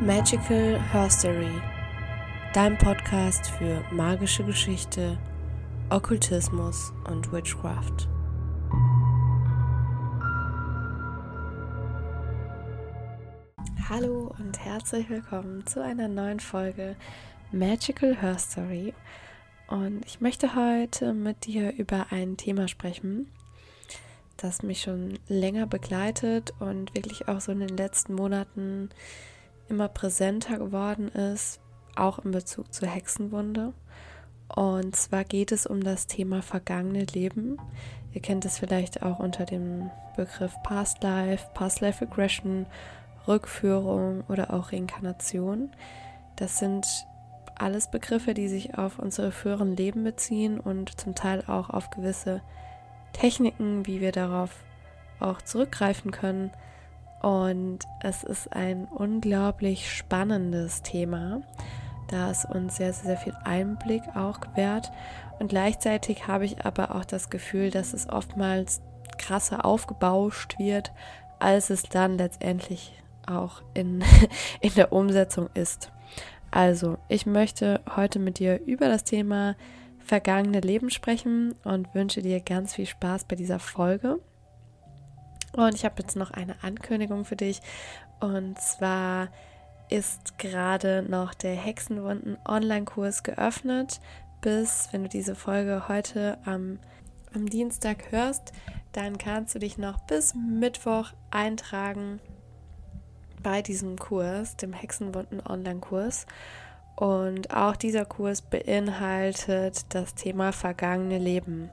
Magical Herstory, dein Podcast für magische Geschichte, Okkultismus und Witchcraft. Hallo und herzlich willkommen zu einer neuen Folge Magical Herstory. Und ich möchte heute mit dir über ein Thema sprechen, das mich schon länger begleitet und wirklich auch so in den letzten Monaten immer präsenter geworden ist, auch in Bezug zur Hexenwunde. Und zwar geht es um das Thema vergangene Leben. Ihr kennt es vielleicht auch unter dem Begriff Past Life, Past Life Regression, Rückführung oder auch Reinkarnation. Das sind alles Begriffe, die sich auf unsere früheren Leben beziehen und zum Teil auch auf gewisse Techniken, wie wir darauf auch zurückgreifen können, und es ist ein unglaublich spannendes Thema, da es uns sehr, sehr viel Einblick auch gewährt. Und gleichzeitig habe ich aber auch das Gefühl, dass es oftmals krasser aufgebauscht wird, als es dann letztendlich auch in, in der Umsetzung ist. Also, ich möchte heute mit dir über das Thema vergangene Leben sprechen und wünsche dir ganz viel Spaß bei dieser Folge. Und ich habe jetzt noch eine Ankündigung für dich. Und zwar ist gerade noch der Hexenwunden Online-Kurs geöffnet. Bis, wenn du diese Folge heute am, am Dienstag hörst, dann kannst du dich noch bis Mittwoch eintragen bei diesem Kurs, dem Hexenwunden Online-Kurs. Und auch dieser Kurs beinhaltet das Thema vergangene Leben.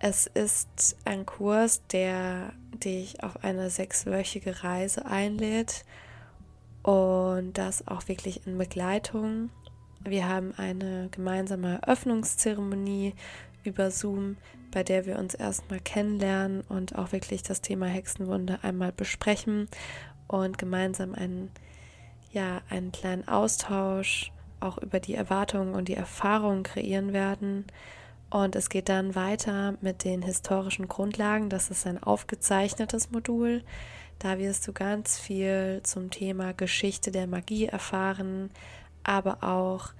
Es ist ein Kurs, der dich auf eine sechswöchige Reise einlädt und das auch wirklich in Begleitung. Wir haben eine gemeinsame Eröffnungszeremonie über Zoom, bei der wir uns erstmal kennenlernen und auch wirklich das Thema Hexenwunde einmal besprechen und gemeinsam einen, ja, einen kleinen Austausch auch über die Erwartungen und die Erfahrungen kreieren werden und es geht dann weiter mit den historischen Grundlagen. Das ist ein aufgezeichnetes Modul. Da wirst du ganz viel zum Thema Geschichte der Magie erfahren, aber auch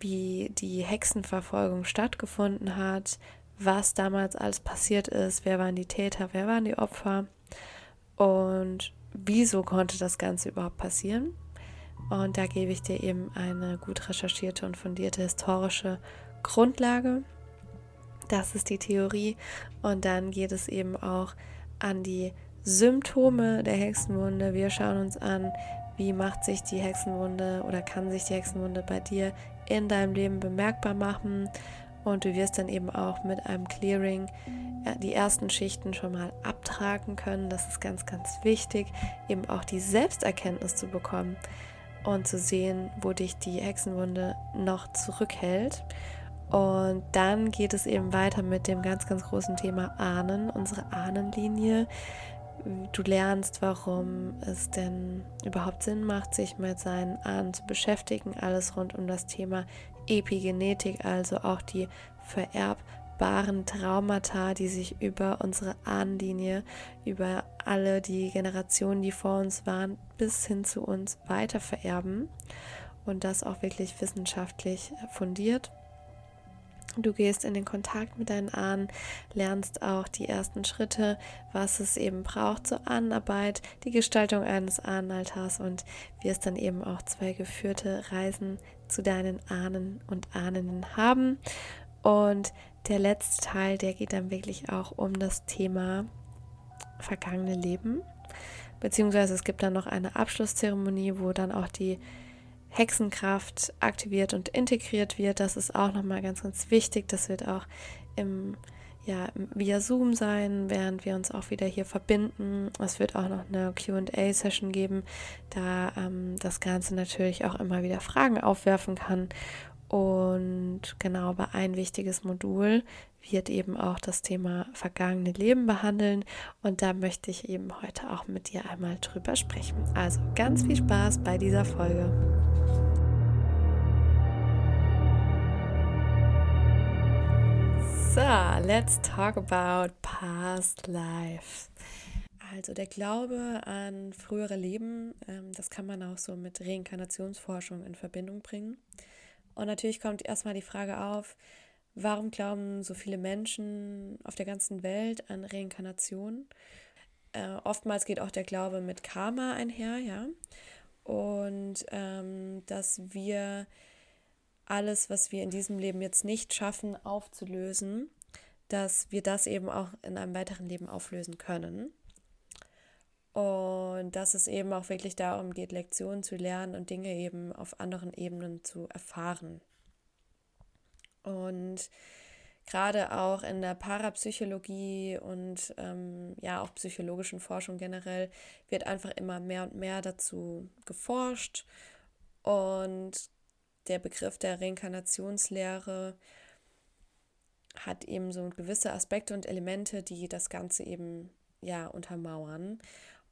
wie die Hexenverfolgung stattgefunden hat, was damals alles passiert ist, wer waren die Täter, wer waren die Opfer und wieso konnte das Ganze überhaupt passieren. Und da gebe ich dir eben eine gut recherchierte und fundierte historische Grundlage das ist die Theorie. Und dann geht es eben auch an die Symptome der Hexenwunde. Wir schauen uns an, wie macht sich die Hexenwunde oder kann sich die Hexenwunde bei dir in deinem Leben bemerkbar machen. Und du wirst dann eben auch mit einem Clearing die ersten Schichten schon mal abtragen können. Das ist ganz, ganz wichtig, eben auch die Selbsterkenntnis zu bekommen und zu sehen, wo dich die Hexenwunde noch zurückhält. Und dann geht es eben weiter mit dem ganz, ganz großen Thema Ahnen, unsere Ahnenlinie. Du lernst, warum es denn überhaupt Sinn macht, sich mit seinen Ahnen zu beschäftigen. Alles rund um das Thema Epigenetik, also auch die vererbbaren Traumata, die sich über unsere Ahnenlinie, über alle die Generationen, die vor uns waren, bis hin zu uns weiter vererben. Und das auch wirklich wissenschaftlich fundiert. Du gehst in den Kontakt mit deinen Ahnen, lernst auch die ersten Schritte, was es eben braucht zur Ahnenarbeit, die Gestaltung eines Ahnenaltars und wirst dann eben auch zwei geführte Reisen zu deinen Ahnen und Ahnen haben. Und der letzte Teil, der geht dann wirklich auch um das Thema vergangene Leben. Beziehungsweise es gibt dann noch eine Abschlusszeremonie, wo dann auch die Hexenkraft aktiviert und integriert wird. Das ist auch nochmal ganz, ganz wichtig. Das wird auch im, ja, via Zoom sein, während wir uns auch wieder hier verbinden. Es wird auch noch eine QA-Session geben, da ähm, das Ganze natürlich auch immer wieder Fragen aufwerfen kann. Und genau, aber ein wichtiges Modul wird eben auch das Thema vergangene Leben behandeln. Und da möchte ich eben heute auch mit dir einmal drüber sprechen. Also ganz viel Spaß bei dieser Folge. So, let's talk about past life. Also der Glaube an frühere Leben, ähm, das kann man auch so mit Reinkarnationsforschung in Verbindung bringen. Und natürlich kommt erstmal die Frage auf, warum glauben so viele Menschen auf der ganzen Welt an Reinkarnation? Äh, oftmals geht auch der Glaube mit Karma einher, ja. Und ähm, dass wir alles, was wir in diesem Leben jetzt nicht schaffen, aufzulösen, dass wir das eben auch in einem weiteren Leben auflösen können. Und dass es eben auch wirklich darum geht, Lektionen zu lernen und Dinge eben auf anderen Ebenen zu erfahren. Und gerade auch in der Parapsychologie und ähm, ja auch psychologischen Forschung generell wird einfach immer mehr und mehr dazu geforscht. Und der Begriff der Reinkarnationslehre hat eben so gewisse Aspekte und Elemente, die das Ganze eben ja untermauern.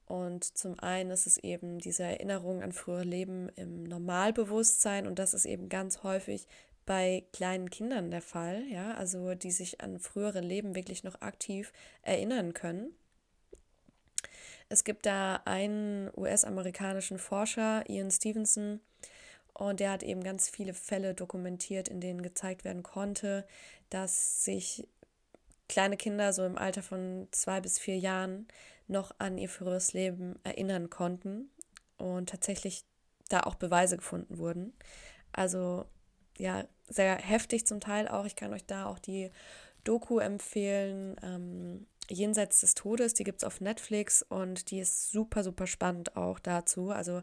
Und zum einen ist es eben diese Erinnerung an frühere Leben im Normalbewusstsein und das ist eben ganz häufig bei kleinen Kindern der Fall, ja, also die sich an frühere Leben wirklich noch aktiv erinnern können. Es gibt da einen US-amerikanischen Forscher, Ian Stevenson, und der hat eben ganz viele Fälle dokumentiert, in denen gezeigt werden konnte, dass sich kleine Kinder so im Alter von zwei bis vier Jahren noch an ihr früheres Leben erinnern konnten und tatsächlich da auch Beweise gefunden wurden. Also ja, sehr heftig zum Teil auch. Ich kann euch da auch die Doku empfehlen, ähm, Jenseits des Todes, die gibt es auf Netflix und die ist super, super spannend auch dazu. Also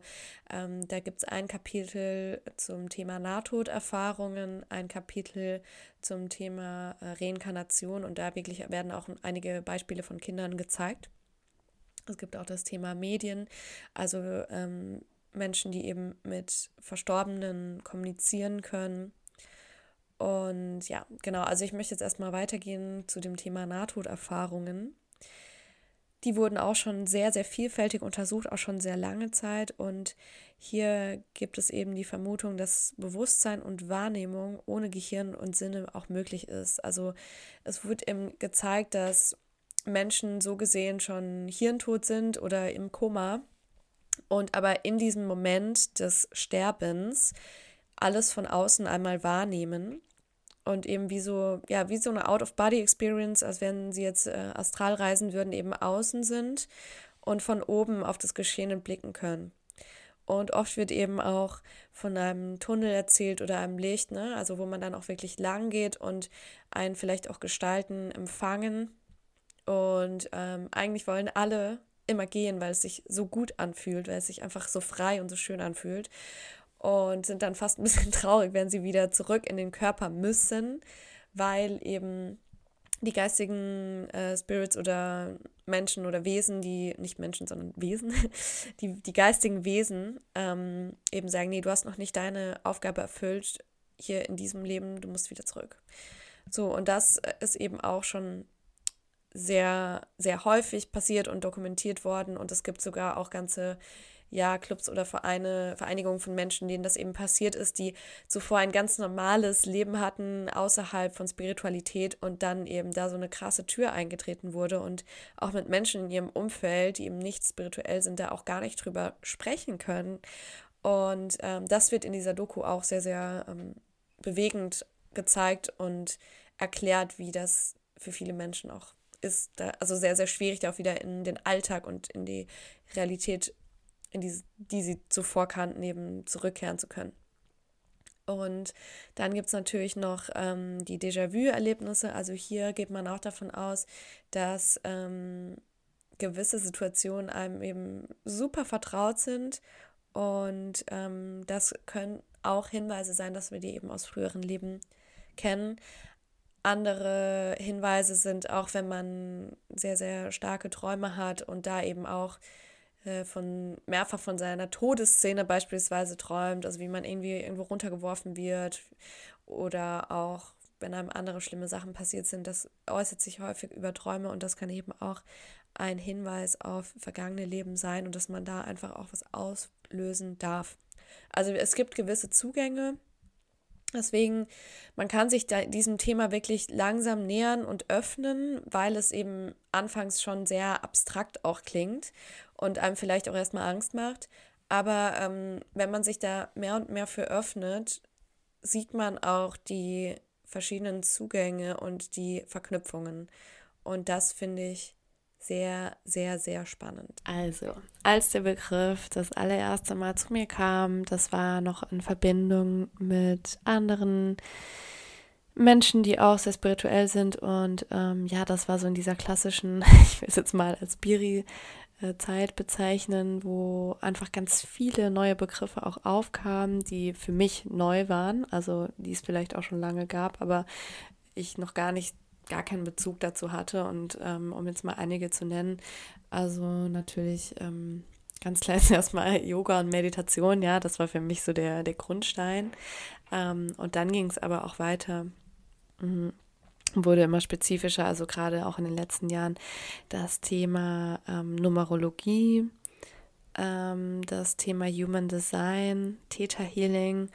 ähm, da gibt es ein Kapitel zum Thema Nahtoderfahrungen, ein Kapitel zum Thema äh, Reinkarnation und da wirklich werden auch einige Beispiele von Kindern gezeigt. Es gibt auch das Thema Medien, also ähm, Menschen, die eben mit Verstorbenen kommunizieren können und ja, genau, also ich möchte jetzt erstmal weitergehen zu dem Thema Nahtoderfahrungen. Die wurden auch schon sehr, sehr vielfältig untersucht, auch schon sehr lange Zeit. Und hier gibt es eben die Vermutung, dass Bewusstsein und Wahrnehmung ohne Gehirn und Sinne auch möglich ist. Also es wird eben gezeigt, dass Menschen so gesehen schon hirntot sind oder im Koma und aber in diesem Moment des Sterbens alles von außen einmal wahrnehmen und eben wie so, ja, wie so eine Out-of-Body-Experience, als wenn sie jetzt äh, astral reisen würden, eben außen sind und von oben auf das Geschehene blicken können. Und oft wird eben auch von einem Tunnel erzählt oder einem Licht, ne? also wo man dann auch wirklich lang geht und einen vielleicht auch Gestalten empfangen. Und ähm, eigentlich wollen alle immer gehen, weil es sich so gut anfühlt, weil es sich einfach so frei und so schön anfühlt und sind dann fast ein bisschen traurig, wenn sie wieder zurück in den Körper müssen, weil eben die geistigen äh, Spirits oder Menschen oder Wesen, die, nicht Menschen, sondern Wesen, die, die geistigen Wesen ähm, eben sagen, nee, du hast noch nicht deine Aufgabe erfüllt hier in diesem Leben, du musst wieder zurück. So, und das ist eben auch schon sehr, sehr häufig passiert und dokumentiert worden und es gibt sogar auch ganze ja, Clubs oder Vereine, Vereinigungen von Menschen, denen das eben passiert ist, die zuvor ein ganz normales Leben hatten außerhalb von Spiritualität und dann eben da so eine krasse Tür eingetreten wurde und auch mit Menschen in ihrem Umfeld, die eben nicht spirituell sind, da auch gar nicht drüber sprechen können. Und ähm, das wird in dieser Doku auch sehr, sehr ähm, bewegend gezeigt und erklärt, wie das für viele Menschen auch ist. Da, also sehr, sehr schwierig, da auch wieder in den Alltag und in die Realität in die, die sie zuvor kannten, eben zurückkehren zu können. Und dann gibt es natürlich noch ähm, die Déjà-vu-Erlebnisse. Also hier geht man auch davon aus, dass ähm, gewisse Situationen einem eben super vertraut sind. Und ähm, das können auch Hinweise sein, dass wir die eben aus früheren Leben kennen. Andere Hinweise sind auch, wenn man sehr, sehr starke Träume hat und da eben auch äh, von mehrfach von seiner Todesszene beispielsweise träumt, also wie man irgendwie irgendwo runtergeworfen wird oder auch wenn einem andere schlimme Sachen passiert sind, das äußert sich häufig über Träume und das kann eben auch ein Hinweis auf vergangene Leben sein und dass man da einfach auch was auslösen darf. Also es gibt gewisse Zugänge Deswegen, man kann sich diesem Thema wirklich langsam nähern und öffnen, weil es eben anfangs schon sehr abstrakt auch klingt und einem vielleicht auch erstmal Angst macht. Aber ähm, wenn man sich da mehr und mehr für öffnet, sieht man auch die verschiedenen Zugänge und die Verknüpfungen. Und das finde ich sehr, sehr, sehr spannend. Also, als der Begriff das allererste Mal zu mir kam, das war noch in Verbindung mit anderen Menschen, die auch sehr spirituell sind. Und ähm, ja, das war so in dieser klassischen, ich will es jetzt mal als Biri Zeit bezeichnen, wo einfach ganz viele neue Begriffe auch aufkamen, die für mich neu waren, also die es vielleicht auch schon lange gab, aber ich noch gar nicht, gar keinen Bezug dazu hatte. Und ähm, um jetzt mal einige zu nennen, also natürlich ähm, ganz klar ist erstmal Yoga und Meditation, ja, das war für mich so der, der Grundstein. Ähm, und dann ging es aber auch weiter. Mhm wurde immer spezifischer, also gerade auch in den letzten Jahren das Thema ähm, Numerologie, ähm, das Thema Human Design, Theta Healing,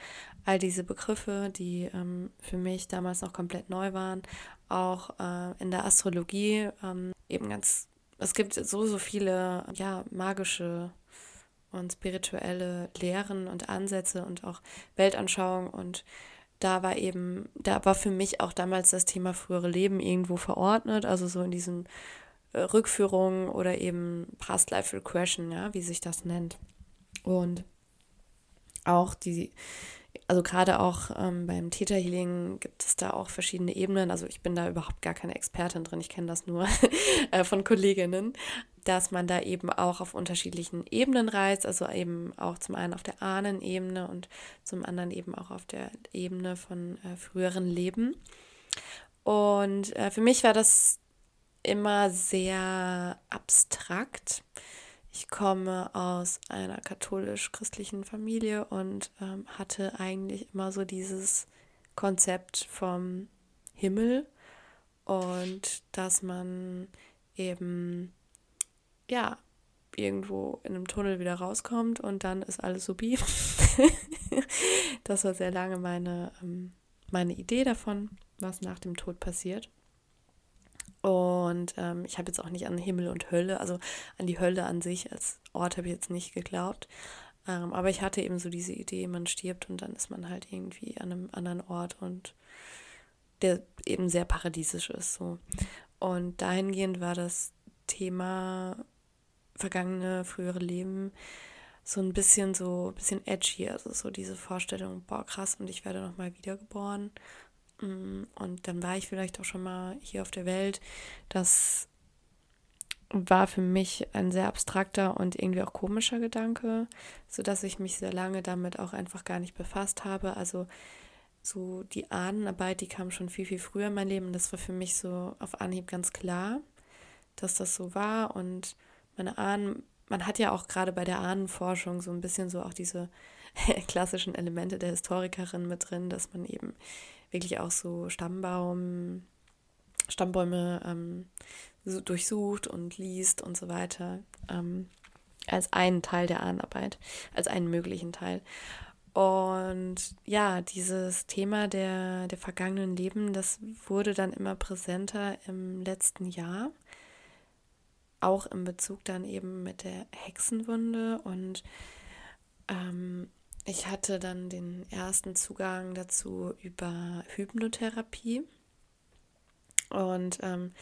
all diese Begriffe, die ähm, für mich damals noch komplett neu waren, auch äh, in der Astrologie ähm, eben ganz, es gibt so, so viele ja, magische und spirituelle Lehren und Ansätze und auch Weltanschauungen und da war eben, da war für mich auch damals das Thema frühere Leben irgendwo verordnet, also so in diesen äh, Rückführungen oder eben Past Life Regression, ja, wie sich das nennt. Und auch die, also gerade auch ähm, beim Theta Healing gibt es da auch verschiedene Ebenen. Also ich bin da überhaupt gar keine Expertin drin, ich kenne das nur äh, von Kolleginnen dass man da eben auch auf unterschiedlichen Ebenen reist, also eben auch zum einen auf der Ahnenebene und zum anderen eben auch auf der Ebene von äh, früheren Leben. Und äh, für mich war das immer sehr abstrakt. Ich komme aus einer katholisch-christlichen Familie und ähm, hatte eigentlich immer so dieses Konzept vom Himmel und dass man eben ja, irgendwo in einem Tunnel wieder rauskommt und dann ist alles supi. das war sehr lange meine, ähm, meine Idee davon, was nach dem Tod passiert. Und ähm, ich habe jetzt auch nicht an Himmel und Hölle, also an die Hölle an sich als Ort habe ich jetzt nicht geglaubt. Ähm, aber ich hatte eben so diese Idee, man stirbt und dann ist man halt irgendwie an einem anderen Ort und der eben sehr paradiesisch ist. So. Und dahingehend war das Thema vergangene, frühere Leben so ein bisschen so, ein bisschen edgy, also so diese Vorstellung, boah, krass, und ich werde nochmal wiedergeboren. Mm, und dann war ich vielleicht auch schon mal hier auf der Welt. Das war für mich ein sehr abstrakter und irgendwie auch komischer Gedanke, sodass ich mich sehr lange damit auch einfach gar nicht befasst habe. Also so die Ahnenarbeit, die kam schon viel, viel früher in mein Leben. Das war für mich so auf Anhieb ganz klar, dass das so war und meine Ahnen, man hat ja auch gerade bei der Ahnenforschung so ein bisschen so auch diese klassischen Elemente der Historikerin mit drin, dass man eben wirklich auch so Stammbaum, Stammbäume ähm, so durchsucht und liest und so weiter, ähm, als einen Teil der Ahnenarbeit, als einen möglichen Teil. Und ja, dieses Thema der, der vergangenen Leben, das wurde dann immer präsenter im letzten Jahr auch in Bezug dann eben mit der Hexenwunde und ähm, ich hatte dann den ersten Zugang dazu über Hypnotherapie. Und ähm,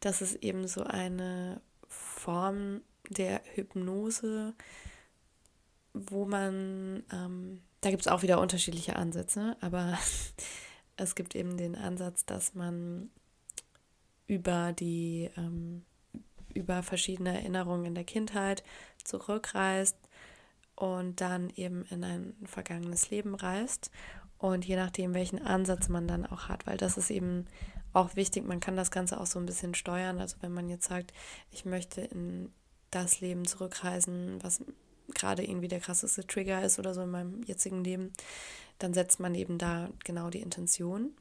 das ist eben so eine Form der Hypnose, wo man, ähm, da gibt es auch wieder unterschiedliche Ansätze, aber es gibt eben den Ansatz, dass man über die ähm, über verschiedene Erinnerungen in der Kindheit zurückreist und dann eben in ein vergangenes Leben reist. Und je nachdem, welchen Ansatz man dann auch hat, weil das ist eben auch wichtig, man kann das Ganze auch so ein bisschen steuern. Also wenn man jetzt sagt, ich möchte in das Leben zurückreisen, was gerade irgendwie der krasseste Trigger ist oder so in meinem jetzigen Leben, dann setzt man eben da genau die Intention.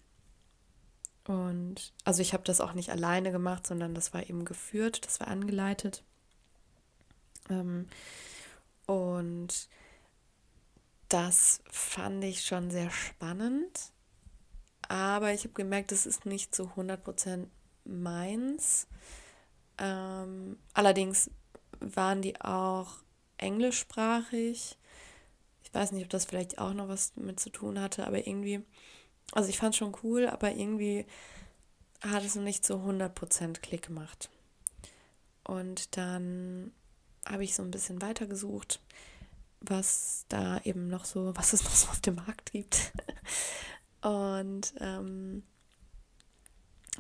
Und also ich habe das auch nicht alleine gemacht, sondern das war eben geführt, das war angeleitet. Ähm, und das fand ich schon sehr spannend. Aber ich habe gemerkt, es ist nicht zu 100% meins. Ähm, allerdings waren die auch englischsprachig. Ich weiß nicht, ob das vielleicht auch noch was damit zu tun hatte, aber irgendwie, also ich fand es schon cool, aber irgendwie hat es noch nicht zu 100% Klick gemacht. Und dann habe ich so ein bisschen weitergesucht, was da eben noch so, was es noch so auf dem Markt gibt. Und ähm,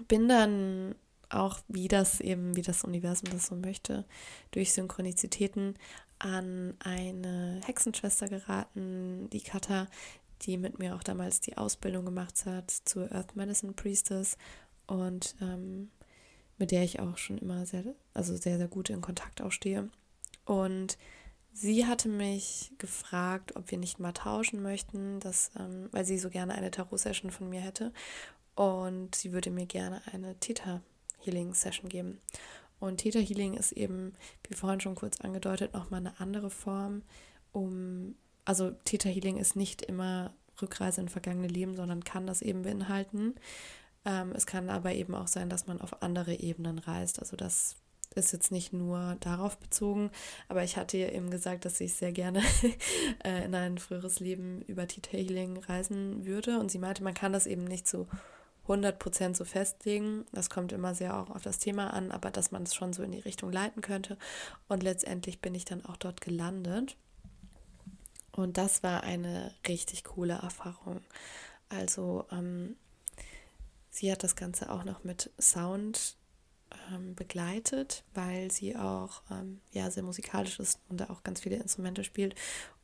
bin dann auch, wie das eben, wie das Universum das so möchte, durch Synchronizitäten an eine Hexenschwester geraten, die Kata, die mit mir auch damals die Ausbildung gemacht hat zur Earth Medicine Priestess und ähm, mit der ich auch schon immer sehr, also sehr, sehr gut in Kontakt auch stehe. Und sie hatte mich gefragt, ob wir nicht mal tauschen möchten, dass, ähm, weil sie so gerne eine Tarot-Session von mir hätte. Und sie würde mir gerne eine Theta Healing Session geben. Und Theta Healing ist eben, wie vorhin schon kurz angedeutet, nochmal eine andere Form, um, also Theta Healing ist nicht immer Rückreise in vergangene Leben, sondern kann das eben beinhalten. Ähm, es kann aber eben auch sein, dass man auf andere Ebenen reist. Also das ist jetzt nicht nur darauf bezogen, aber ich hatte ihr eben gesagt, dass ich sehr gerne äh, in ein früheres Leben über Theta Healing reisen würde. Und sie meinte, man kann das eben nicht so 100% so festlegen. Das kommt immer sehr auch auf das Thema an, aber dass man es schon so in die Richtung leiten könnte. Und letztendlich bin ich dann auch dort gelandet. Und das war eine richtig coole Erfahrung. Also ähm, sie hat das Ganze auch noch mit Sound ähm, begleitet, weil sie auch ähm, ja, sehr musikalisch ist und da auch ganz viele Instrumente spielt.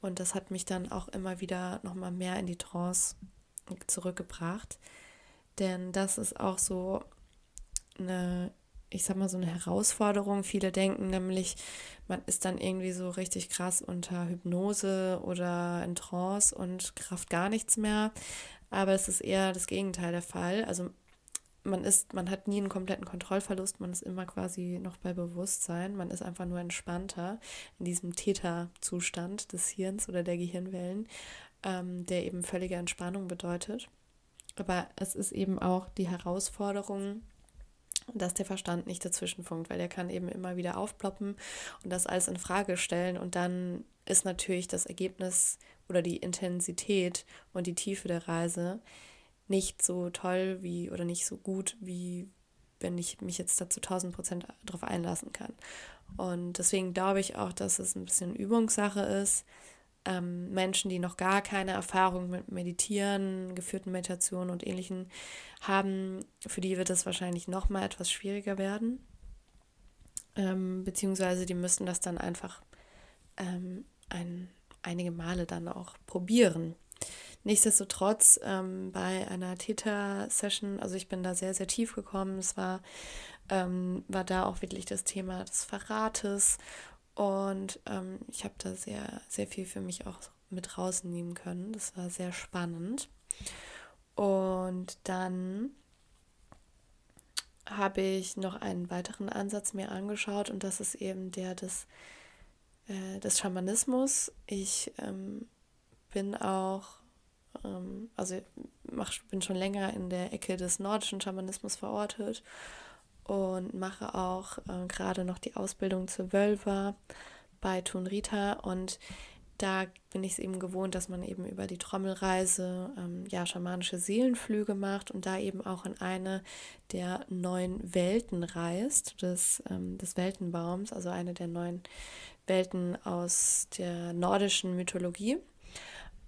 Und das hat mich dann auch immer wieder nochmal mehr in die Trance zurückgebracht. Denn das ist auch so eine, ich sag mal, so eine Herausforderung. Viele denken nämlich, man ist dann irgendwie so richtig krass unter Hypnose oder in Trance und kraft gar nichts mehr. Aber es ist eher das Gegenteil der Fall. Also man ist, man hat nie einen kompletten Kontrollverlust, man ist immer quasi noch bei Bewusstsein, man ist einfach nur entspannter in diesem Theta-Zustand des Hirns oder der Gehirnwellen, ähm, der eben völlige Entspannung bedeutet. Aber es ist eben auch die Herausforderung, dass der Verstand nicht dazwischenfunkt, weil der kann eben immer wieder aufploppen und das alles in Frage stellen und dann ist natürlich das Ergebnis oder die Intensität und die Tiefe der Reise nicht so toll wie oder nicht so gut wie wenn ich mich jetzt dazu 1000 Prozent darauf einlassen kann. Und deswegen glaube ich auch, dass es ein bisschen Übungssache ist, ähm, Menschen, die noch gar keine Erfahrung mit Meditieren, geführten Meditationen und ähnlichen haben, für die wird es wahrscheinlich noch mal etwas schwieriger werden. Ähm, beziehungsweise die müssen das dann einfach ähm, ein, einige Male dann auch probieren. Nichtsdestotrotz ähm, bei einer Theta-Session, also ich bin da sehr, sehr tief gekommen. Es war, ähm, war da auch wirklich das Thema des Verrates und ähm, ich habe da sehr, sehr viel für mich auch mit rausnehmen können. Das war sehr spannend. Und dann habe ich noch einen weiteren Ansatz mir angeschaut und das ist eben der des, äh, des Schamanismus. Ich ähm, bin auch, ähm, also mach, bin schon länger in der Ecke des nordischen Schamanismus verortet und mache auch äh, gerade noch die Ausbildung zur Wölver bei Tunrita und da bin ich es eben gewohnt, dass man eben über die Trommelreise ähm, ja schamanische Seelenflüge macht und da eben auch in eine der neun Welten reist, des, ähm, des Weltenbaums, also eine der neun Welten aus der nordischen Mythologie.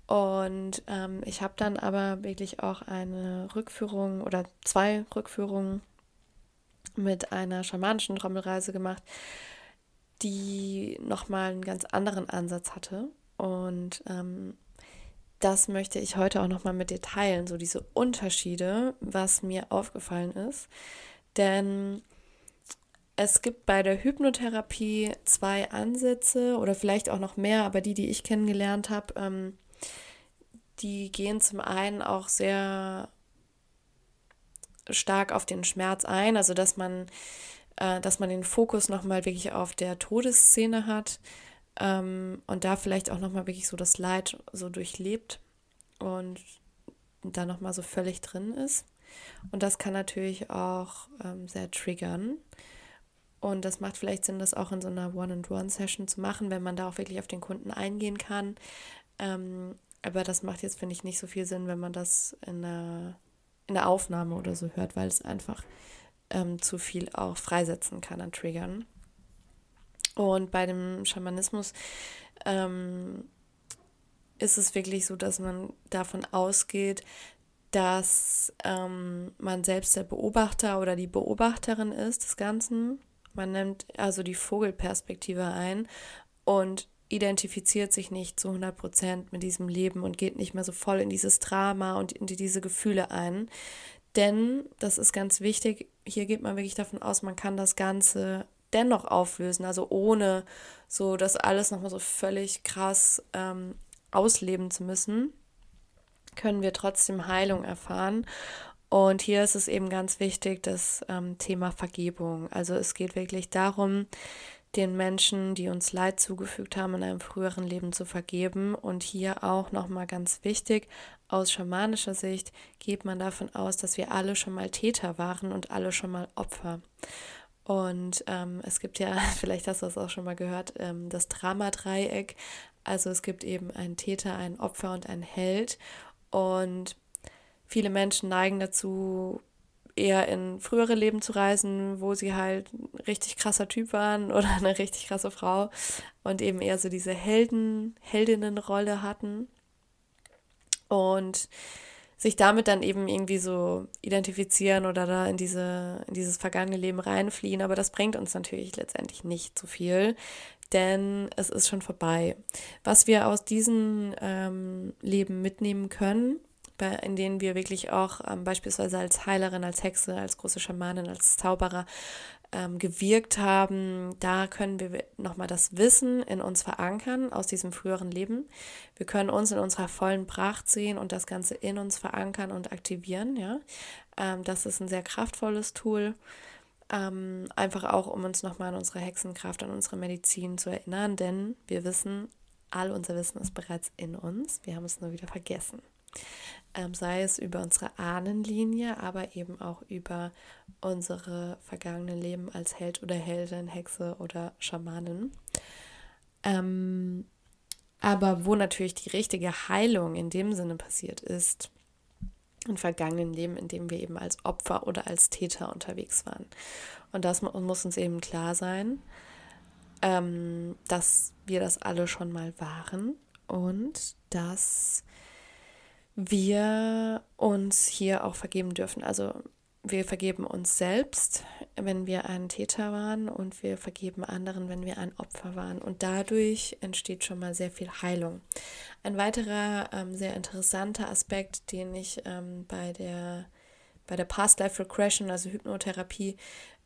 Und ähm, ich habe dann aber wirklich auch eine Rückführung oder zwei Rückführungen mit einer schamanischen Trommelreise gemacht, die nochmal einen ganz anderen Ansatz hatte. Und ähm, das möchte ich heute auch nochmal mit dir teilen, so diese Unterschiede, was mir aufgefallen ist. Denn es gibt bei der Hypnotherapie zwei Ansätze oder vielleicht auch noch mehr, aber die, die ich kennengelernt habe, ähm, die gehen zum einen auch sehr stark auf den Schmerz ein, also dass man, äh, dass man den Fokus nochmal wirklich auf der Todesszene hat, ähm, und da vielleicht auch nochmal wirklich so das Leid so durchlebt und da nochmal so völlig drin ist. Und das kann natürlich auch ähm, sehr triggern. Und das macht vielleicht Sinn, das auch in so einer One-and-One-Session zu machen, wenn man da auch wirklich auf den Kunden eingehen kann. Ähm, aber das macht jetzt, finde ich, nicht so viel Sinn, wenn man das in einer, in der Aufnahme oder so hört, weil es einfach ähm, zu viel auch freisetzen kann an Triggern. Und bei dem Schamanismus ähm, ist es wirklich so, dass man davon ausgeht, dass ähm, man selbst der Beobachter oder die Beobachterin ist des Ganzen. Man nimmt also die Vogelperspektive ein und identifiziert sich nicht zu 100 Prozent mit diesem Leben und geht nicht mehr so voll in dieses Drama und in diese Gefühle ein. Denn, das ist ganz wichtig, hier geht man wirklich davon aus, man kann das Ganze dennoch auflösen, also ohne so das alles nochmal so völlig krass ähm, ausleben zu müssen, können wir trotzdem Heilung erfahren. Und hier ist es eben ganz wichtig, das ähm, Thema Vergebung. Also es geht wirklich darum, den Menschen, die uns Leid zugefügt haben, in einem früheren Leben zu vergeben. Und hier auch nochmal ganz wichtig, aus schamanischer Sicht geht man davon aus, dass wir alle schon mal Täter waren und alle schon mal Opfer. Und ähm, es gibt ja, vielleicht hast du das auch schon mal gehört, ähm, das Drama-Dreieck. Also es gibt eben einen Täter, einen Opfer und einen Held. Und viele Menschen neigen dazu, eher in frühere Leben zu reisen, wo sie halt richtig krasser Typ waren oder eine richtig krasse Frau und eben eher so diese Helden, Heldinnenrolle hatten und sich damit dann eben irgendwie so identifizieren oder da in diese in dieses vergangene Leben reinfliehen, aber das bringt uns natürlich letztendlich nicht so viel, denn es ist schon vorbei. Was wir aus diesem ähm, Leben mitnehmen können, in denen wir wirklich auch ähm, beispielsweise als Heilerin, als Hexe, als große Schamanin, als Zauberer ähm, gewirkt haben, da können wir nochmal das Wissen in uns verankern aus diesem früheren Leben. Wir können uns in unserer vollen Pracht sehen und das Ganze in uns verankern und aktivieren. Ja? Ähm, das ist ein sehr kraftvolles Tool. Ähm, einfach auch, um uns nochmal an unsere Hexenkraft, an unsere Medizin zu erinnern, denn wir wissen, all unser Wissen ist bereits in uns. Wir haben es nur wieder vergessen ähm, sei es über unsere Ahnenlinie, aber eben auch über unsere vergangenen Leben als Held oder Heldin, Hexe oder Schamanin. Ähm, aber wo natürlich die richtige Heilung in dem Sinne passiert ist, in vergangenen Leben, in dem wir eben als Opfer oder als Täter unterwegs waren. Und das muss uns eben klar sein, ähm, dass wir das alle schon mal waren und dass wir uns hier auch vergeben dürfen. Also wir vergeben uns selbst, wenn wir ein Täter waren und wir vergeben anderen, wenn wir ein Opfer waren. Und dadurch entsteht schon mal sehr viel Heilung. Ein weiterer ähm, sehr interessanter Aspekt, den ich ähm, bei der bei der Past Life Regression, also Hypnotherapie,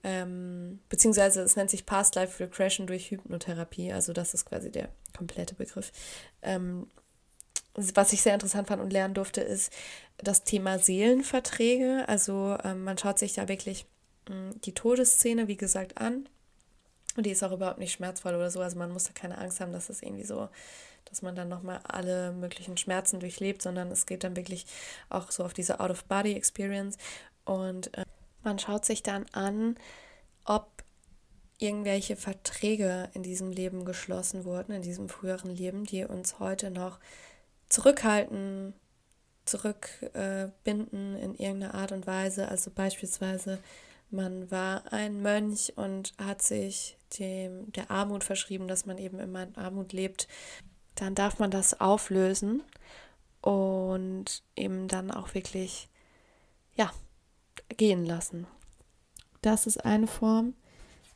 ähm, beziehungsweise es nennt sich Past Life Regression durch Hypnotherapie, also das ist quasi der komplette Begriff, ähm, was ich sehr interessant fand und lernen durfte, ist das Thema Seelenverträge. Also ähm, man schaut sich da wirklich mh, hm, die Todesszene, wie gesagt, an. Und die ist auch überhaupt nicht schmerzvoll oder so. Also man muss da keine Angst haben, dass es irgendwie so, dass man dann nochmal alle möglichen Schmerzen durchlebt, sondern es geht dann wirklich auch so auf diese Out-of-Body-Experience. Und äh, man schaut sich dann an, ob irgendwelche Verträge in diesem Leben geschlossen wurden, in diesem früheren Leben, die uns heute noch zurückhalten, zurückbinden in irgendeiner Art und Weise. Also beispielsweise, man war ein Mönch und hat sich dem, der Armut verschrieben, dass man eben immer in Armut lebt. Dann darf man das auflösen und eben dann auch wirklich, ja, gehen lassen. Das ist eine Form.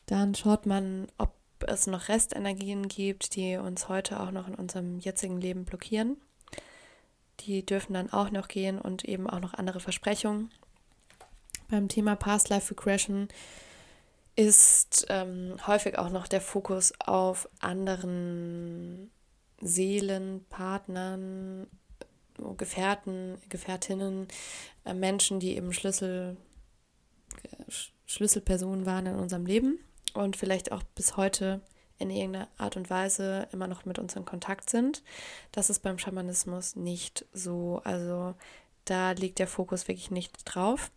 Dann schaut man, ob es noch Restenergien gibt, die uns heute auch noch in unserem jetzigen Leben blockieren die dürfen dann auch noch gehen und eben auch noch andere Versprechungen. Beim Thema Past Life Regression ist ähm, häufig auch noch der Fokus auf anderen Seelen, Partnern, Gefährten, Gefährtinnen, äh, Menschen, die eben Schlüssel, Schlüsselpersonen waren in unserem Leben und vielleicht auch bis heute in irgendeiner Art und Weise immer noch mit uns in Kontakt sind. Das ist beim Schamanismus nicht so. Also da liegt der Fokus wirklich nicht drauf.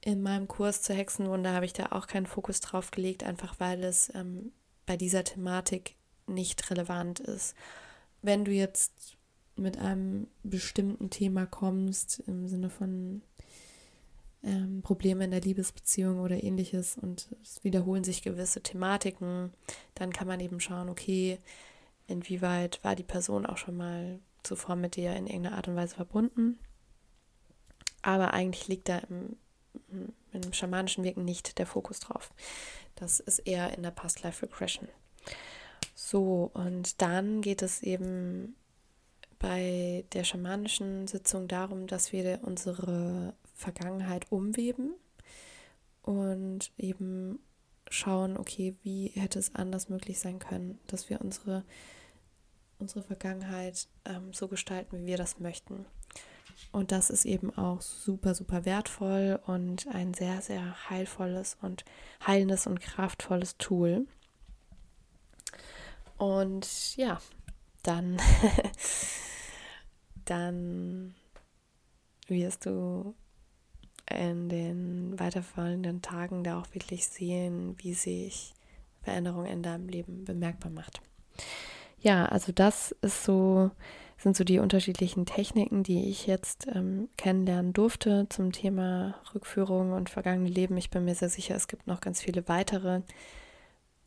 In meinem Kurs zur Hexenwunde habe ich da auch keinen Fokus drauf gelegt, einfach weil es ähm, bei dieser Thematik nicht relevant ist. Wenn du jetzt mit einem bestimmten Thema kommst, im Sinne von ähm, Probleme in der Liebesbeziehung oder ähnliches und es wiederholen sich gewisse Thematiken, dann kann man eben schauen, okay, inwieweit war die Person auch schon mal zuvor mit dir in irgendeiner Art und Weise verbunden. Aber eigentlich liegt da im, im schamanischen Wirken nicht der Fokus drauf. Das ist eher in der Past Life Regression. So, und dann geht es eben bei der schamanischen Sitzung darum, dass wir unsere Vergangenheit umweben und eben schauen, okay, wie hätte es anders möglich sein können, dass wir unsere, unsere Vergangenheit ähm, so gestalten, wie wir das möchten. Und das ist eben auch super, super wertvoll und ein sehr, sehr heilvolles und heilendes und kraftvolles Tool. Und ja, dann, dann wirst du in den weiterfolgenden Tagen da auch wirklich sehen, wie sich Veränderung in deinem Leben bemerkbar macht. Ja, also das ist so, sind so die unterschiedlichen Techniken, die ich jetzt ähm, kennenlernen durfte zum Thema Rückführung und vergangene Leben. Ich bin mir sehr sicher, es gibt noch ganz viele weitere.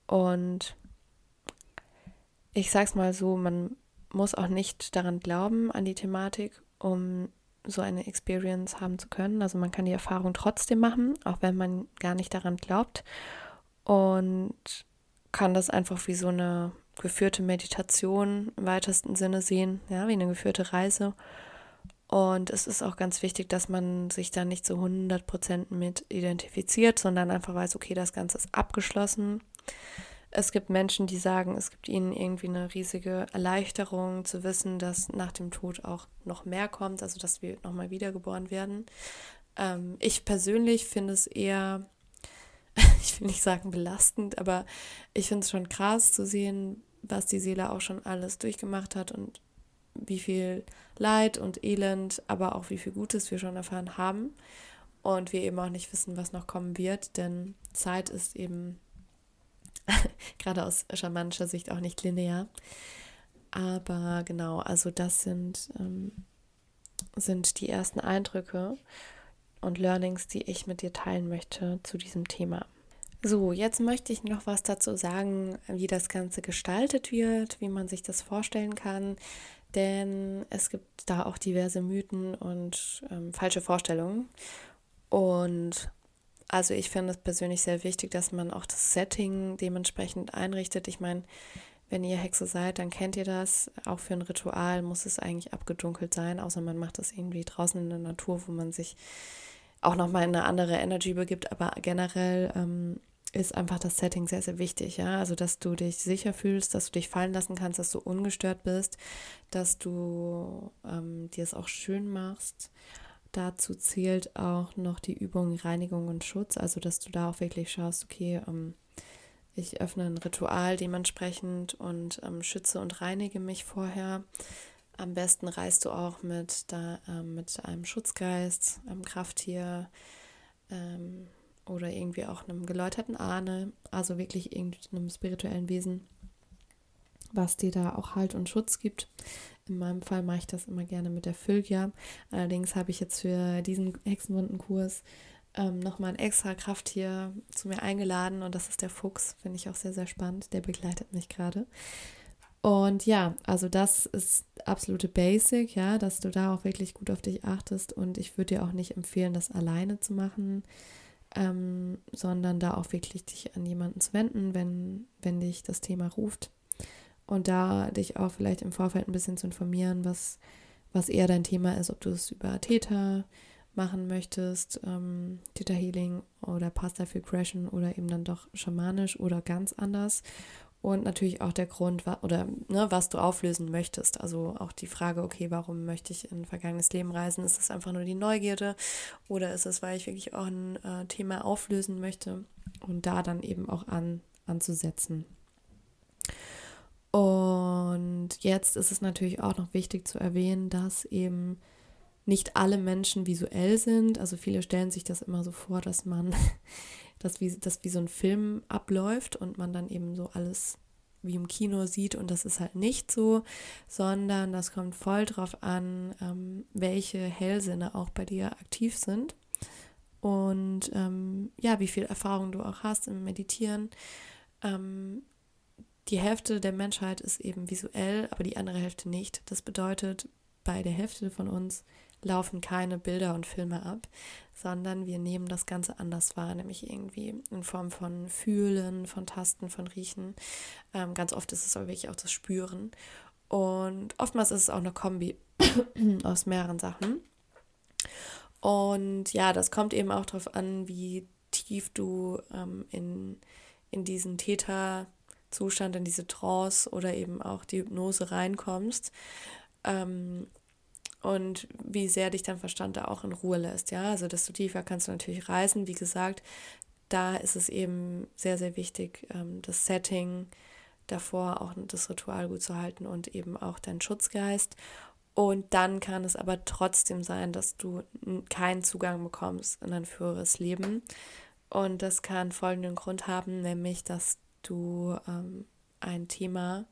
Und ich sage es mal so, man muss auch nicht daran glauben, an die Thematik, um so eine Experience haben zu können. Also man kann die Erfahrung trotzdem machen, auch wenn man gar nicht daran glaubt. Und kann das einfach wie so eine geführte Meditation im weitesten Sinne sehen, ja, wie eine geführte Reise. Und es ist auch ganz wichtig, dass man sich da nicht zu 100% mit identifiziert, sondern einfach weiß, okay, das Ganze ist abgeschlossen. Es gibt Menschen, die sagen, es gibt ihnen irgendwie eine riesige Erleichterung zu wissen, dass nach dem Tod auch noch mehr kommt, also dass wir nochmal wiedergeboren werden. Ähm, ich persönlich finde es eher, ich will nicht sagen belastend, aber ich finde es schon krass zu sehen, was die Seele auch schon alles durchgemacht hat und wie viel Leid und Elend, aber auch wie viel Gutes wir schon erfahren haben. Und wir eben auch nicht wissen, was noch kommen wird, denn Zeit ist eben gerade aus schamanischer Sicht auch nicht linear. Aber genau, also das sind, ähm, sind die ersten Eindrücke und Learnings, die ich mit dir teilen möchte zu diesem Thema. So, jetzt möchte ich noch was dazu sagen, wie das Ganze gestaltet wird, wie man sich das vorstellen kann. Denn es gibt da auch diverse Mythen und ähm, falsche Vorstellungen. Und also ich finde es persönlich sehr wichtig, dass man auch das Setting dementsprechend einrichtet. Ich meine, wenn ihr Hexe seid, dann kennt ihr das. Auch für ein Ritual muss es eigentlich abgedunkelt sein, außer man macht das irgendwie draußen in der Natur, wo man sich auch nochmal in eine andere Energy begibt. Aber generell ähm, ist einfach das Setting sehr, sehr wichtig. Ja? Also, dass du dich sicher fühlst, dass du dich fallen lassen kannst, dass du ungestört bist, dass du ähm, dir es auch schön machst Dazu zählt auch noch die Übung Reinigung und Schutz, also dass du da auch wirklich schaust, okay, ähm, ich öffne ein Ritual dementsprechend und ähm, schütze und reinige mich vorher. Am besten reist du auch mit, da, ähm, mit einem Schutzgeist, einem Krafttier ähm, oder irgendwie auch einem geläuterten Ahne, also wirklich irgendeinem spirituellen Wesen, was dir da auch Halt und Schutz gibt. In meinem Fall mache ich das immer gerne mit der Fylgia. Allerdings habe ich jetzt für diesen Hexenwundenkurs ähm, nochmal ein extra Krafttier zu mir eingeladen und das ist der Fuchs. Finde ich auch sehr, sehr spannend. Der begleitet mich gerade. Und ja, also das ist absolute Basic, ja, dass du da auch wirklich gut auf dich achtest. Und ich würde dir auch nicht empfehlen, das alleine zu machen, ähm, sondern da auch wirklich dich an jemanden zu wenden, wenn, wenn dich das Thema ruft und da dich auch vielleicht im Vorfeld ein bisschen zu informieren, was, was eher dein Thema ist, ob du es über Täter machen möchtest, ähm, Theta Healing oder Pasta für Crashen oder eben dann doch schamanisch oder ganz anders. Und natürlich auch der Grund, oder ne, was du auflösen möchtest. Also auch die Frage, okay, warum möchte ich in ein vergangenes Leben reisen? Ist es einfach nur die Neugierde oder ist es, weil ich wirklich auch ein äh, Thema auflösen möchte und da dann eben auch an, anzusetzen. Jetzt ist es natürlich auch noch wichtig zu erwähnen, dass eben nicht alle Menschen visuell sind. Also viele stellen sich das immer so vor, dass man das wie, das wie so ein Film abläuft und man dann eben so alles wie im Kino sieht und das ist halt nicht so, sondern das kommt voll drauf an, ähm, welche Hellsinne auch bei dir aktiv sind und ähm, ja, wie viel Erfahrung du auch hast im Meditieren. Ähm, die Hälfte der Menschheit ist eben visuell, aber die andere Hälfte nicht. Das bedeutet, bei der Hälfte von uns laufen keine Bilder und Filme ab, sondern wir nehmen das Ganze anders wahr, nämlich irgendwie in Form von Fühlen, von Tasten, von Riechen. Ähm, ganz oft ist es aber wirklich auch das Spüren. Und oftmals ist es auch eine Kombi aus mehreren Sachen. Und ja, das kommt eben auch darauf an, wie tief du ähm, in, in diesen Täterzustand, in diese Trance oder eben auch die Hypnose reinkommst. Ähm, und wie sehr dich dein Verstand da auch in Ruhe lässt. Ja, also desto tiefer kannst du natürlich reisen. Wie gesagt, da ist es eben sehr, sehr wichtig, ähm, das Setting davor auch das Ritual gut zu halten und eben auch deinen Schutzgeist. Und dann kann es aber trotzdem sein, dass du keinen Zugang bekommst in ein früheres Leben. Und das kann folgenden Grund haben, nämlich dass du ähm, ein Thema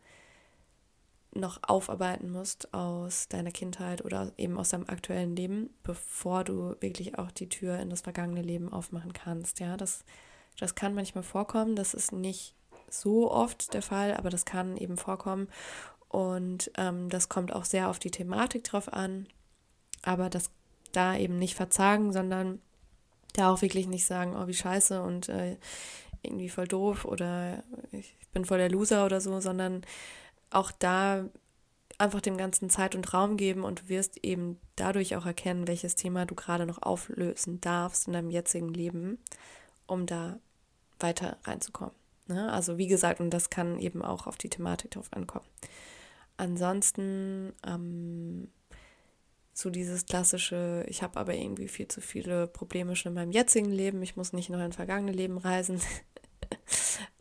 noch aufarbeiten musst aus deiner Kindheit oder eben aus deinem aktuellen Leben, bevor du wirklich auch die Tür in das vergangene Leben aufmachen kannst. Ja, das, das kann manchmal vorkommen. Das ist nicht so oft der Fall, aber das kann eben vorkommen. Und ähm, das kommt auch sehr auf die Thematik drauf an. Aber das da eben nicht verzagen, sondern da auch wirklich nicht sagen, oh, wie scheiße und äh, irgendwie voll doof oder ich bin voll der Loser oder so, sondern auch da einfach dem Ganzen Zeit und Raum geben und du wirst eben dadurch auch erkennen, welches Thema du gerade noch auflösen darfst in deinem jetzigen Leben, um da weiter reinzukommen. Ne? Also wie gesagt, und das kann eben auch auf die Thematik drauf ankommen. Ansonsten ähm, so dieses klassische, ich habe aber irgendwie viel zu viele Probleme schon in meinem jetzigen Leben, ich muss nicht noch in vergangene Leben reisen.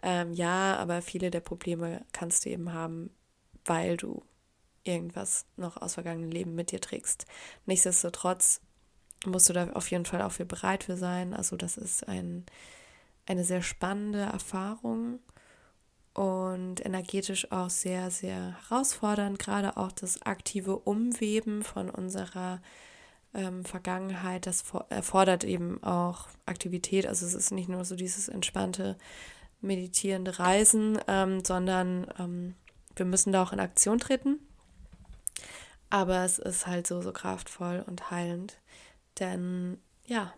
Ähm, ja, aber viele der Probleme kannst du eben haben, weil du irgendwas noch aus vergangenen Leben mit dir trägst. Nichtsdestotrotz musst du da auf jeden Fall auch für bereit für sein. Also das ist ein, eine sehr spannende Erfahrung und energetisch auch sehr, sehr herausfordernd. Gerade auch das aktive Umweben von unserer ähm, Vergangenheit, das erfordert eben auch Aktivität. Also es ist nicht nur so dieses entspannte, meditierende Reisen, ähm, sondern ähm, wir müssen da auch in Aktion treten. Aber es ist halt so, so kraftvoll und heilend. Denn ja,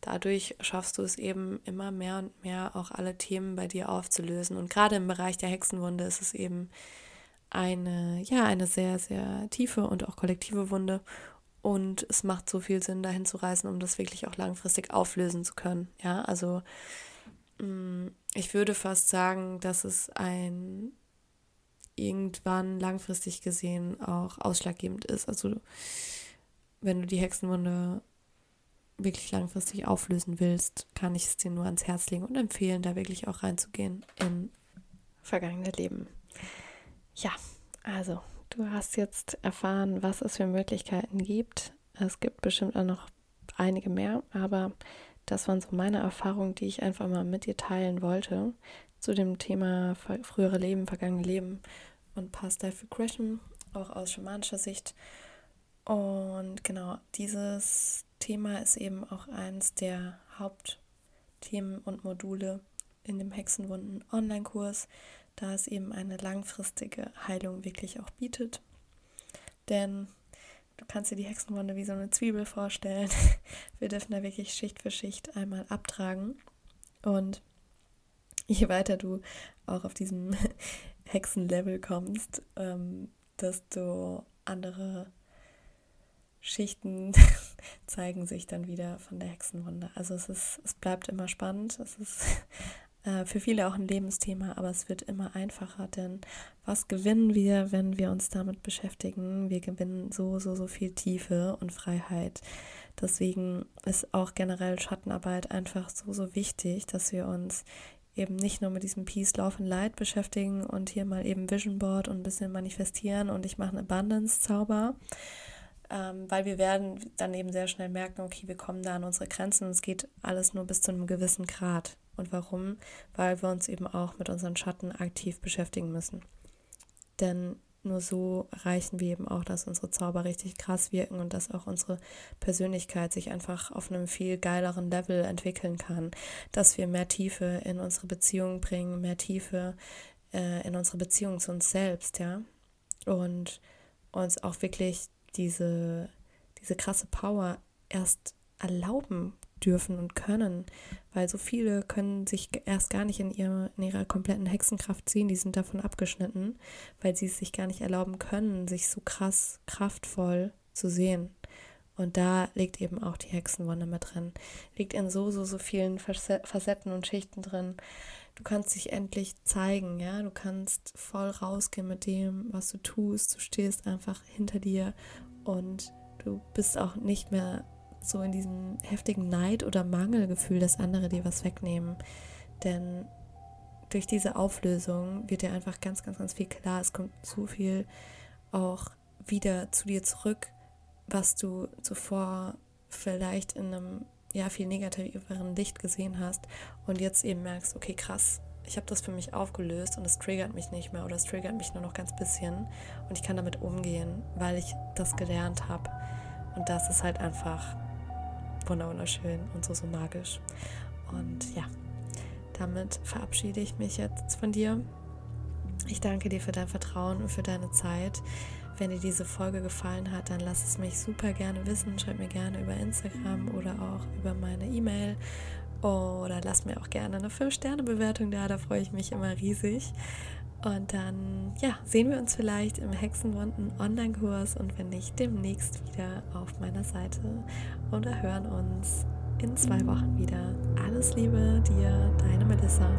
dadurch schaffst du es eben immer mehr und mehr auch alle Themen bei dir aufzulösen. Und gerade im Bereich der Hexenwunde ist es eben eine, ja, eine sehr, sehr tiefe und auch kollektive Wunde. Und es macht so viel Sinn, dahin zu reisen, um das wirklich auch langfristig auflösen zu können. Ja, also mm, ich würde fast sagen, dass es ein irgendwann langfristig gesehen auch ausschlaggebend ist. Also wenn du die Hexenwunde wirklich langfristig auflösen willst, kann ich es dir nur ans Herz legen und empfehlen, da wirklich auch reinzugehen in vergangene Leben. Ja, also du hast jetzt erfahren, was es für Möglichkeiten gibt. Es gibt bestimmt auch noch einige mehr, aber das waren so meine Erfahrungen, die ich einfach mal mit dir teilen wollte zu dem Thema frühere Leben, vergangene Leben und Past Life Regression, auch aus schamanischer Sicht. Und genau, dieses Thema ist eben auch eines der Hauptthemen und Module in dem Hexenwunden Online-Kurs, da es eben eine langfristige Heilung wirklich auch bietet. Denn du kannst dir die Hexenwunde wie so eine Zwiebel vorstellen. Wir dürfen da wirklich Schicht für Schicht einmal abtragen. Und je weiter du auch auf diesem Hexenlevel kommst, ähm, desto andere Schichten zeigen sich dann wieder von der Hexenwunde. Also es ist, es bleibt immer spannend. Es ist für viele auch ein Lebensthema, aber es wird immer einfacher, denn was gewinnen wir, wenn wir uns damit beschäftigen? Wir gewinnen so, so, so viel Tiefe und Freiheit. Deswegen ist auch generell Schattenarbeit einfach so, so wichtig, dass wir uns eben nicht nur mit diesem Peace, Love and Light beschäftigen und hier mal eben Vision Board und ein bisschen manifestieren und ich mache einen Abundance-Zauber, ähm, weil wir werden dann eben sehr schnell merken, okay, wir kommen da an unsere Grenzen und es geht alles nur bis zu einem gewissen Grad. Und warum? Weil wir uns eben auch mit unseren Schatten aktiv beschäftigen müssen. Denn nur so erreichen wir eben auch, dass unsere Zauber richtig krass wirken und dass auch unsere Persönlichkeit sich einfach auf einem viel geileren Level entwickeln kann. Dass wir mehr Tiefe in unsere Beziehung bringen, mehr Tiefe äh, in unsere Beziehung zu uns selbst, ja. Und uns auch wirklich diese, diese krasse Power erst erlauben dürfen und können, weil so viele können sich erst gar nicht in, ihre, in ihrer kompletten Hexenkraft ziehen, die sind davon abgeschnitten, weil sie es sich gar nicht erlauben können, sich so krass kraftvoll zu sehen. Und da liegt eben auch die Hexenwunde mit drin. Liegt in so, so, so vielen Facetten und Schichten drin. Du kannst dich endlich zeigen, ja. Du kannst voll rausgehen mit dem, was du tust. Du stehst einfach hinter dir und du bist auch nicht mehr so in diesem heftigen Neid oder Mangelgefühl, dass andere dir was wegnehmen. Denn durch diese Auflösung wird dir einfach ganz, ganz, ganz viel klar. Es kommt so viel auch wieder zu dir zurück, was du zuvor vielleicht in einem ja viel negativeren Licht gesehen hast und jetzt eben merkst, okay, krass, ich habe das für mich aufgelöst und es triggert mich nicht mehr oder es triggert mich nur noch ganz bisschen und ich kann damit umgehen, weil ich das gelernt habe. Und das ist halt einfach wunderschön und so, so magisch. Und ja, damit verabschiede ich mich jetzt von dir. Ich danke dir für dein Vertrauen und für deine Zeit. Wenn dir diese Folge gefallen hat, dann lass es mich super gerne wissen. Schreib mir gerne über Instagram oder auch über meine E-Mail. Oder lass mir auch gerne eine 5-Sterne-Bewertung da, da freue ich mich immer riesig. Und dann, ja, sehen wir uns vielleicht im Hexenwunden Online-Kurs und wenn nicht, demnächst wieder auf meiner Seite oder hören uns in zwei Wochen wieder. Alles Liebe dir, deine Melissa.